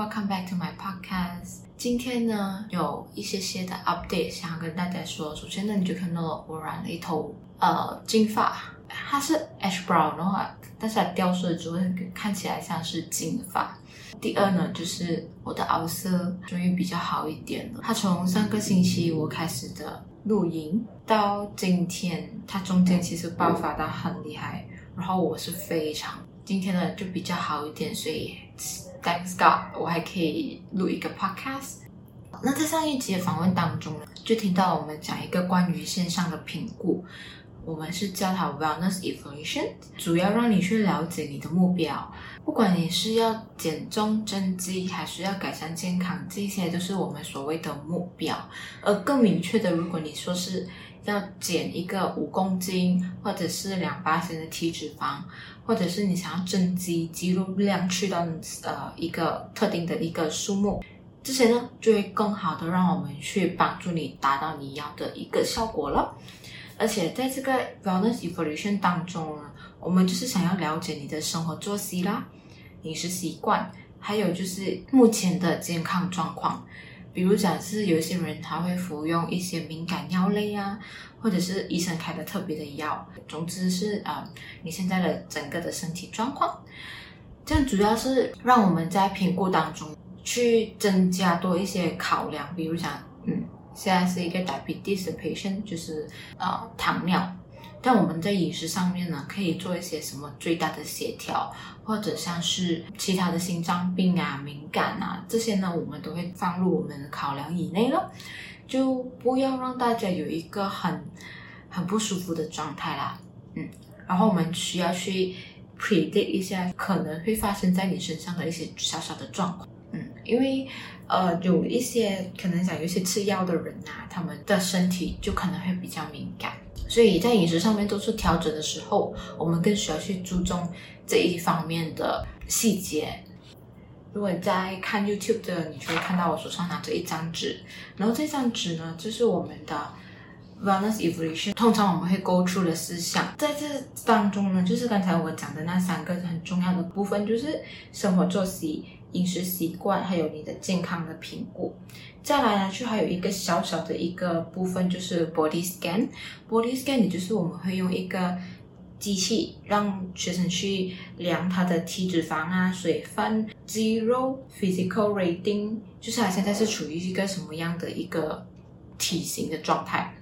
welcome back to my podcast。今天呢，有一些些的 update 想要跟大家说。首先呢，你就看到了我染了一头呃金发，它是 ash brown 的话，但是它掉色之后看起来像是金发。第二呢，就是我的熬色终于比较好一点了。它从上个星期我开始的露营到今天，它中间其实爆发得很厉害，然后我是非常。今天呢就比较好一点，所以 Thanks God 我还可以录一个 podcast。那在上一集的访问当中呢，就听到我们讲一个关于线上的评估，我们是叫它 Wellness Evaluation，主要让你去了解你的目标，不管你是要减重增肌，还是要改善健康，这些都是我们所谓的目标。而更明确的，如果你说是要减一个五公斤，或者是两八斤的体脂肪，或者是你想要增肌，肌肉量去到呃一个特定的一个数目，这些呢就会更好的让我们去帮助你达到你要的一个效果了。而且在这个 wellness evolution 当中呢，我们就是想要了解你的生活作息啦、饮食习惯，还有就是目前的健康状况。比如讲是有些人他会服用一些敏感药类啊，或者是医生开的特别的药，总之是啊、你现在的整个的身体状况，这样主要是让我们在评估当中去增加多一些考量，比如讲，嗯，现在是一个 diabetes patient，就是呃糖尿。但我们在饮食上面呢，可以做一些什么最大的协调，或者像是其他的心脏病啊、敏感啊这些呢，我们都会放入我们的考量以内了，就不要让大家有一个很很不舒服的状态啦。嗯，然后我们需要去 predict 一下可能会发生在你身上的一些小小的状况。嗯，因为呃有一些可能讲有一些吃药的人啊，他们的身体就可能会比较敏。所以在饮食上面做出调整的时候，我们更需要去注重这一方面的细节。如果你在看 YouTube 的，你就会看到我手上拿着一张纸，然后这张纸呢，就是我们的 Wellness Evolution。通常我们会 go through 的思想，在这当中呢，就是刚才我讲的那三个很重要的部分，就是生活作息。饮食习惯，还有你的健康的评估，再来呢，就还有一个小小的一个部分，就是 body scan。body scan 也就是我们会用一个机器让学生去量他的体脂肪啊、水分、肌肉、physical rating，就是他现在是处于一个什么样的一个体型的状态，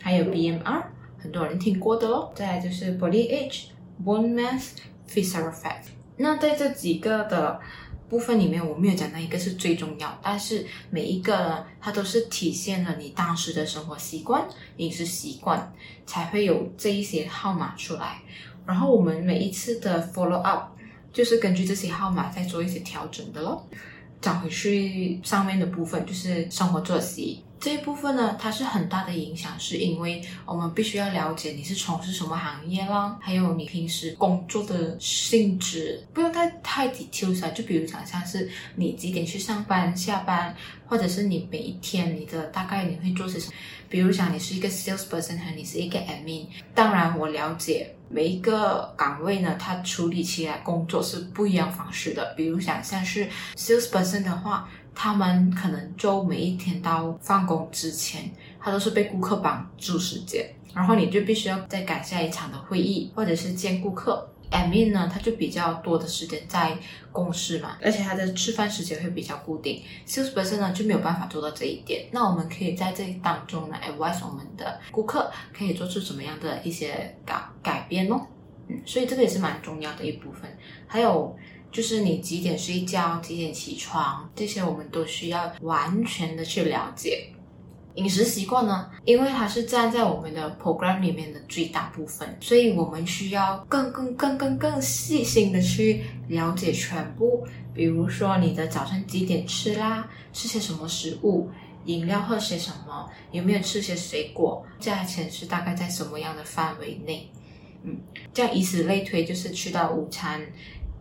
还有 BMR，很多人听过的哦。再来就是 body age、bone mass、f i s c a l fat。那在这几个的部分里面我没有讲到一个是最重要，但是每一个呢，它都是体现了你当时的生活习惯、饮食习惯，才会有这一些号码出来。然后我们每一次的 follow up 就是根据这些号码再做一些调整的咯。讲回去上面的部分，就是生活作息。这一部分呢，它是很大的影响，是因为我们必须要了解你是从事什么行业啦，还有你平时工作的性质，不用太太 details 啊，就比如讲像是你几点去上班、下班，或者是你每一天你的大概你会做些什么。比如讲你是一个 salesperson 和你是一个 admin，当然我了解每一个岗位呢，它处理起来工作是不一样方式的。比如想像是 salesperson 的话。他们可能就每一天到放工之前，他都是被顾客绑住时间，然后你就必须要再赶下一场的会议，或者是见顾客。Admin 呢，他就比较多的时间在公司嘛，而且他的吃饭时间会比较固定。Sales 本身呢就没有办法做到这一点。那我们可以在这当中呢，advise 我们的顾客可以做出怎么样的一些改改变哦。嗯，所以这个也是蛮重要的一部分。还有。就是你几点睡觉，几点起床，这些我们都需要完全的去了解。饮食习惯呢，因为它是站在我们的 program 里面的最大部分，所以我们需要更更更更更细心的去了解全部。比如说你的早上几点吃啦，吃些什么食物，饮料喝些什么，有没有吃些水果，价钱是大概在什么样的范围内？嗯，这样以此类推，就是去到午餐。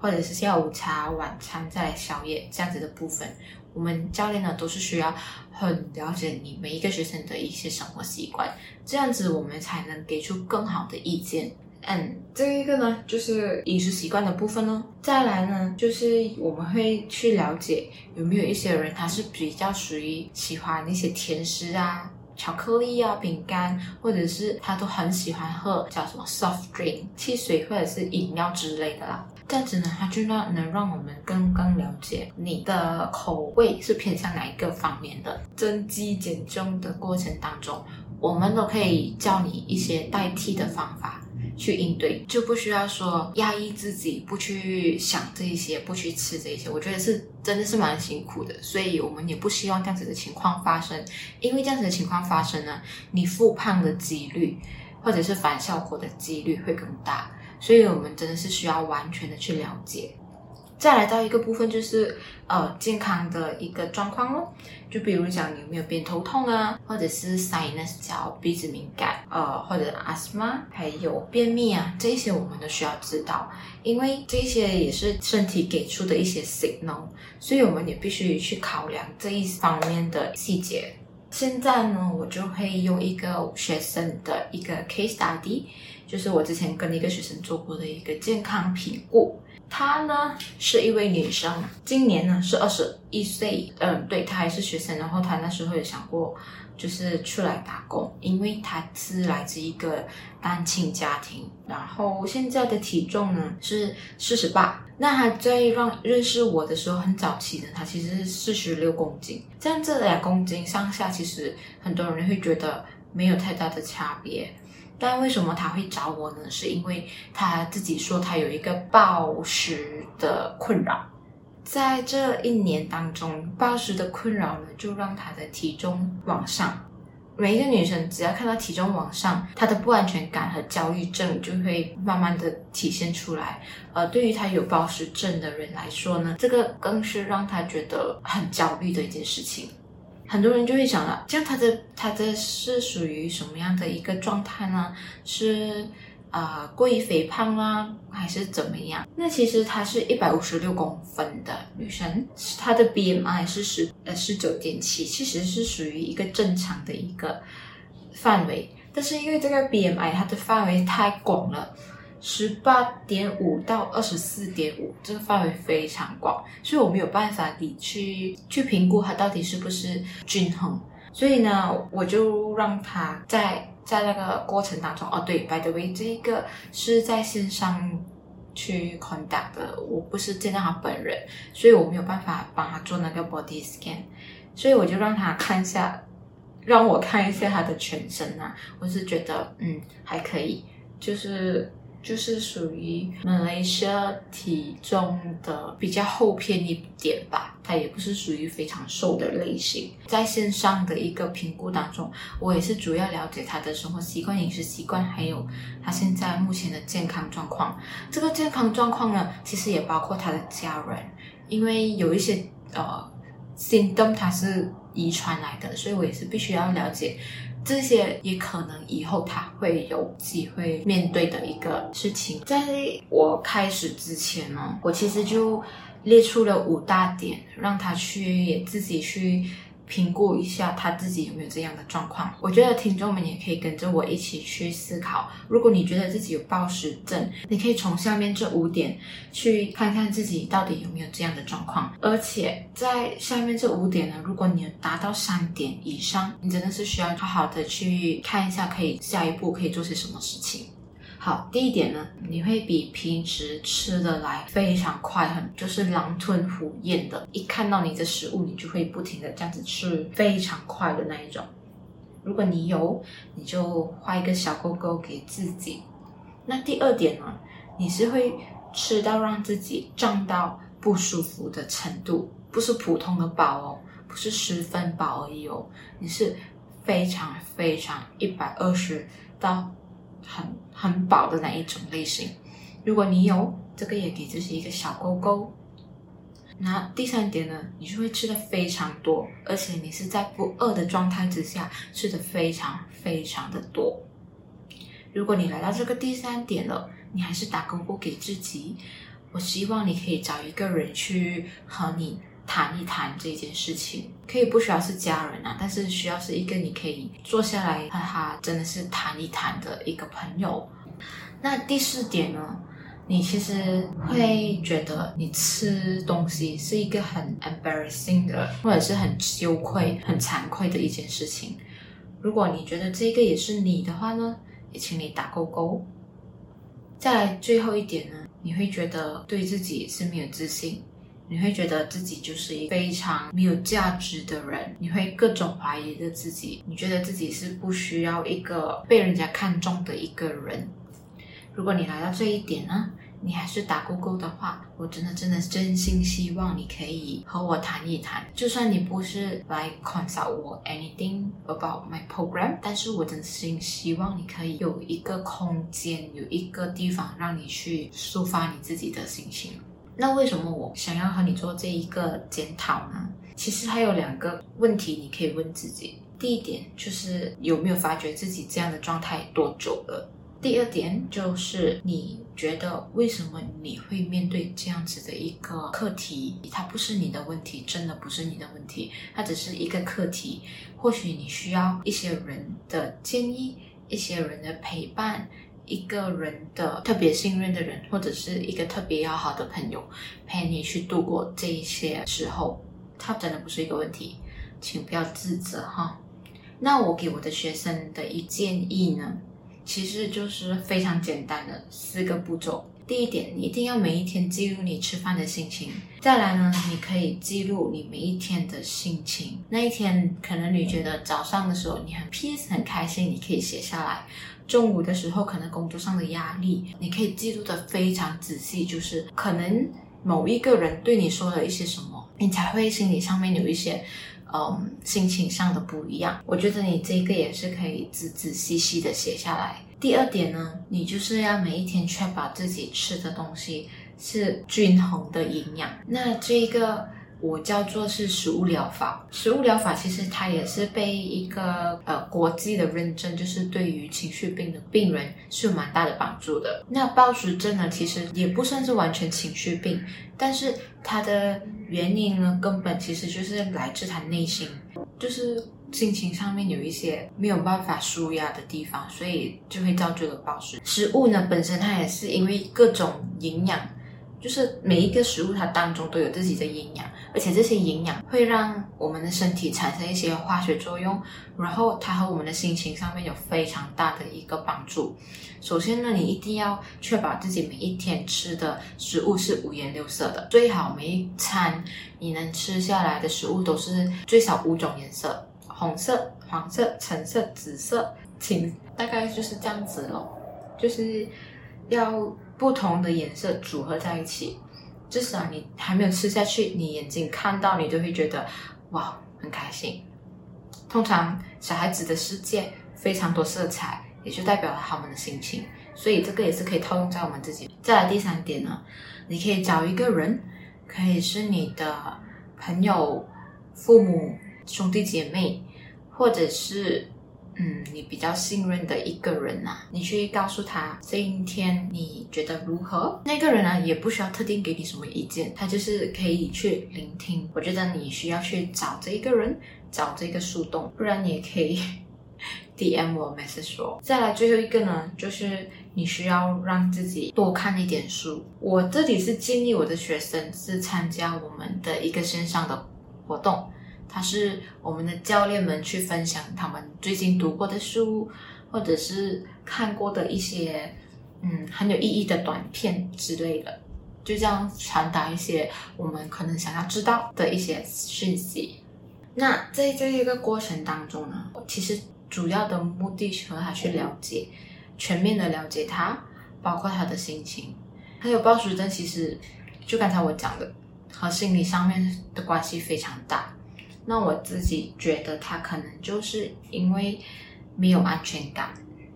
或者是下午茶、晚餐再来宵夜这样子的部分，我们教练呢都是需要很了解你每一个学生的一些生活习惯，这样子我们才能给出更好的意见。嗯，这一个呢，就是饮食习惯的部分呢。再来呢，就是我们会去了解有没有一些人他是比较属于喜欢那些甜食啊、巧克力啊、饼干，或者是他都很喜欢喝叫什么 soft drink 汽水或者是饮料之类的啦。这样子呢，它就让能让我们更更了解你的口味是偏向哪一个方面的。增肌减重的过程当中，我们都可以教你一些代替的方法。去应对，就不需要说压抑自己，不去想这一些，不去吃这一些。我觉得是真的是蛮辛苦的，所以我们也不希望这样子的情况发生。因为这样子的情况发生呢，你复胖的几率或者是反效果的几率会更大。所以我们真的是需要完全的去了解。再来到一个部分，就是呃健康的一个状况咯，就比如讲你有没有偏头痛啊，或者是 sinus 叫鼻子敏感，呃或者 asthma，还有便秘啊，这些我们都需要知道，因为这些也是身体给出的一些 signal，所以我们也必须去考量这一方面的细节。现在呢，我就会用一个学生的一个 case study，就是我之前跟一个学生做过的一个健康评估。她呢是一位女生，今年呢是二十一岁。嗯，对，她还是学生。然后她那时候有想过，就是出来打工，因为她是来自一个单亲家庭。然后现在的体重呢是四十八。那她在让认识我的时候，很早期的她其实是四十六公斤。这样这两公斤上下，其实很多人会觉得没有太大的差别。但为什么他会找我呢？是因为他自己说他有一个暴食的困扰，在这一年当中，暴食的困扰呢，就让他的体重往上。每一个女生只要看到体重往上，她的不安全感和焦虑症就会慢慢的体现出来。而对于她有暴食症的人来说呢，这个更是让她觉得很焦虑的一件事情。很多人就会想了，这样他的他的是属于什么样的一个状态呢？是啊、过于肥胖啊，还是怎么样？那其实她是一百五十六公分的女生，她的 BMI 是十呃十九点七，其实是属于一个正常的一个范围。但是因为这个 BMI 它的范围太广了。十八点五到二十四点五，这个范围非常广，所以我没有办法你去去评估它到底是不是均衡。所以呢，我就让他在在那个过程当中，哦，对，by the way，这一个是在线上去 conduct，的，我不是见到他本人，所以我没有办法帮他做那个 body scan，所以我就让他看一下，让我看一下他的全身啊，我是觉得嗯还可以，就是。就是属于马来西亚体重的比较后偏一点吧，它也不是属于非常瘦的类型。在线上的一个评估当中，我也是主要了解他的生活习惯、饮食习惯，还有他现在目前的健康状况。这个健康状况呢，其实也包括他的家人，因为有一些呃 symptom 它是遗传来的，所以我也是必须要了解。这些也可能以后他会有机会面对的一个事情。在我开始之前呢，我其实就列出了五大点，让他去自己去。评估一下他自己有没有这样的状况。我觉得听众们也可以跟着我一起去思考。如果你觉得自己有暴食症，你可以从下面这五点去看看自己到底有没有这样的状况。而且在下面这五点呢，如果你达到三点以上，你真的是需要好好的去看一下，可以下一步可以做些什么事情。好，第一点呢，你会比平时吃的来非常快，很就是狼吞虎咽的。一看到你的食物，你就会不停的这样子吃，非常快的那一种。如果你有，你就画一个小勾勾给自己。那第二点呢，你是会吃到让自己胀到不舒服的程度，不是普通的饱哦，不是十分饱而已哦，你是非常非常一百二十到。很很饱的那一种类型，如果你有这个，也给自己一个小勾勾。那第三点呢，你就会吃的非常多，而且你是在不饿的状态之下吃的非常非常的多。如果你来到这个第三点了，你还是打勾勾给自己，我希望你可以找一个人去和你。谈一谈这件事情，可以不需要是家人啊，但是需要是一个你可以坐下来和他真的是谈一谈的一个朋友。那第四点呢？你其实会觉得你吃东西是一个很 embarrassing 的，或者是很羞愧、很惭愧的一件事情。如果你觉得这个也是你的话呢，也请你打勾勾。再来最后一点呢，你会觉得对自己是没有自信，你会觉得自己就是一个非常没有价值的人，你会各种怀疑着自己，你觉得自己是不需要一个被人家看重的一个人。如果你来到这一点呢，你还是打勾勾的话，我真的真的真心希望你可以和我谈一谈。就算你不是来 consult 我 anything about my program，但是我真心希望你可以有一个空间，有一个地方让你去抒发你自己的心情。那为什么我想要和你做这一个检讨呢？其实还有两个问题你可以问自己。第一点就是有没有发觉自己这样的状态多久了？第二点就是，你觉得为什么你会面对这样子的一个课题？它不是你的问题，真的不是你的问题，它只是一个课题。或许你需要一些人的建议，一些人的陪伴，一个人的特别信任的人，或者是一个特别要好的朋友陪你去度过这一些时候。它真的不是一个问题，请不要自责哈。那我给我的学生的一建议呢？其实就是非常简单的四个步骤。第一点，你一定要每一天记录你吃饭的心情。再来呢，你可以记录你每一天的心情。那一天，可能你觉得早上的时候你很 peace 很开心，你可以写下来。中午的时候，可能工作上的压力，你可以记录的非常仔细。就是可能某一个人对你说了一些什么，你才会心理上面有一些。嗯，心情上的不一样，我觉得你这个也是可以仔仔细细的写下来。第二点呢，你就是要每一天确保自己吃的东西是均衡的营养。那这个。我叫做是食物疗法，食物疗法其实它也是被一个呃国际的认证，就是对于情绪病的病人是有蛮大的帮助的。那暴食症呢，其实也不算是完全情绪病，但是它的原因呢，根本其实就是来自他内心，就是心情上面有一些没有办法舒压的地方，所以就会造就了暴食。食物呢本身它也是因为各种营养。就是每一个食物，它当中都有自己的营养，而且这些营养会让我们的身体产生一些化学作用，然后它和我们的心情上面有非常大的一个帮助。首先呢，你一定要确保自己每一天吃的食物是五颜六色的，最好每一餐你能吃下来的食物都是最少五种颜色：红色、黄色、橙色、紫色、青，大概就是这样子咯，就是要。不同的颜色组合在一起，至少你还没有吃下去，你眼睛看到你就会觉得哇，很开心。通常小孩子的世界非常多色彩，也就代表了他们的心情，所以这个也是可以套用在我们自己。再来第三点呢，你可以找一个人，可以是你的朋友、父母、兄弟姐妹，或者是。嗯，你比较信任的一个人呐、啊，你去告诉他今天你觉得如何？那个人呢、也不需要特定给你什么意见，他就是可以去聆听。我觉得你需要去找这一个人，找这个树洞，不然你也可以 DM 我 message 说。再来最后一个呢，就是你需要让自己多看一点书。我这里是建议我的学生是参加我们的一个线上的活动。他是我们的教练们去分享他们最近读过的书，或者是看过的一些嗯很有意义的短片之类的，就这样传达一些我们可能想要知道的一些讯息。那在这一个过程当中呢，其实主要的目的是和他去了解，全面的了解他，包括他的心情，还有暴食症。其实就刚才我讲的，和心理上面的关系非常大。那我自己觉得他可能就是因为没有安全感，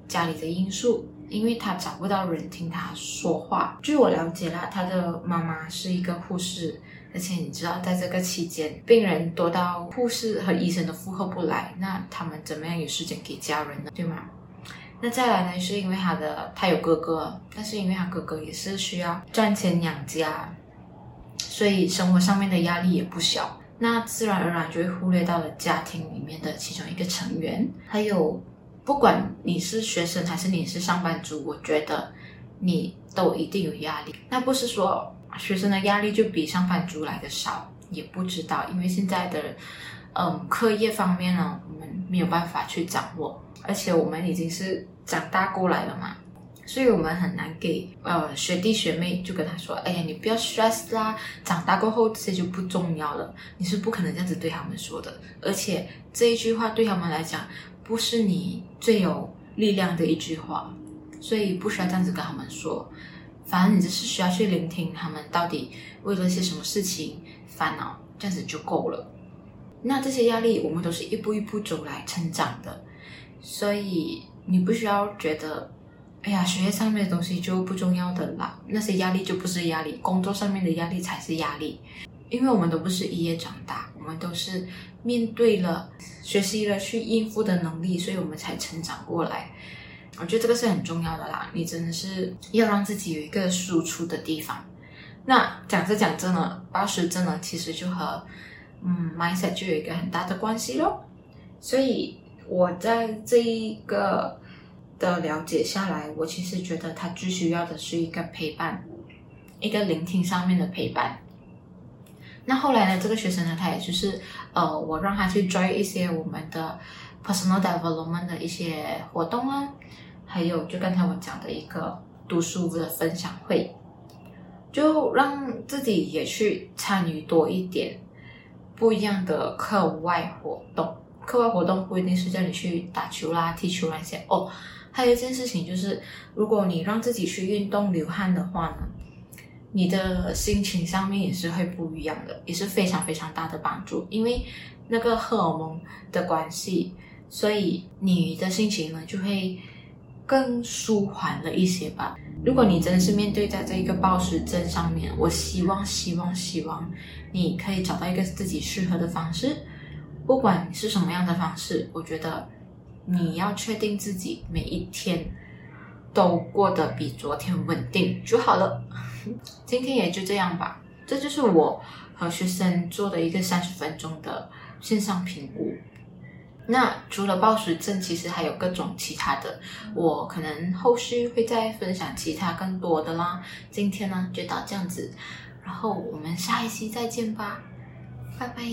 家里的因素，因为他找不到人听他说话。据我了解啦，他的妈妈是一个护士，而且你知道，在这个期间，病人多到护士和医生都负荷不来，那他们怎么样有时间给家人呢？对吗？那再来呢，是因为他的他有哥哥，但是因为他哥哥也是需要赚钱养家，所以生活上面的压力也不小。那自然而然就会忽略到了家庭里面的其中一个成员，还有不管你是学生还是你是上班族，我觉得你都一定有压力。那不是说学生的压力就比上班族来的少，也不知道，因为现在的嗯课业方面呢，我们没有办法去掌握，而且我们已经是长大过来了嘛。所以我们很难给呃学弟学妹就跟他说，哎呀，你不要 stress 啦，长大过后这些就不重要了。你是不可能这样子对他们说的，而且这一句话对他们来讲不是你最有力量的一句话，所以不需要这样子跟他们说。反正你只是需要去聆听他们到底为了些什么事情烦恼，这样子就够了。那这些压力我们都是一步一步走来成长的，所以你不需要觉得。哎呀，学业上面的东西就不重要的啦，那些压力就不是压力，工作上面的压力才是压力。因为我们都不是一夜长大，我们都是面对了、学习了去应付的能力，所以我们才成长过来。我觉得这个是很重要的啦，你真的是要让自己有一个输出的地方。那讲着讲着呢，暴食症呢，其实就和嗯 mindset 就有一个很大的关系咯。所以我在这一个。的了解下来，我其实觉得他最需要的是一个陪伴，一个聆听上面的陪伴。那后来呢，这个学生呢，他也就是呃，我让他去 join 一些我们的 personal development 的一些活动啊，还有就刚才我讲的一个读书的分享会，就让自己也去参与多一点不一样的课外活动。课外活动不一定是叫你去打球啦、踢球那些哦。还有一件事情就是，如果你让自己去运动流汗的话呢，你的心情上面也是会不一样的，也是非常非常大的帮助。因为那个荷尔蒙的关系，所以你的心情呢就会更舒缓了一些吧。如果你真的是面对在这一个暴食症上面，我希望希望希望你可以找到一个自己适合的方式，不管是什么样的方式，我觉得。你要确定自己每一天都过得比昨天稳定就好了。今天也就这样吧，这就是我和学生做的一个三十分钟的线上评估。那除了暴食症，其实还有各种其他的，我可能后续会再分享其他更多的啦。今天呢就到这样子，然后我们下一期再见吧，拜拜。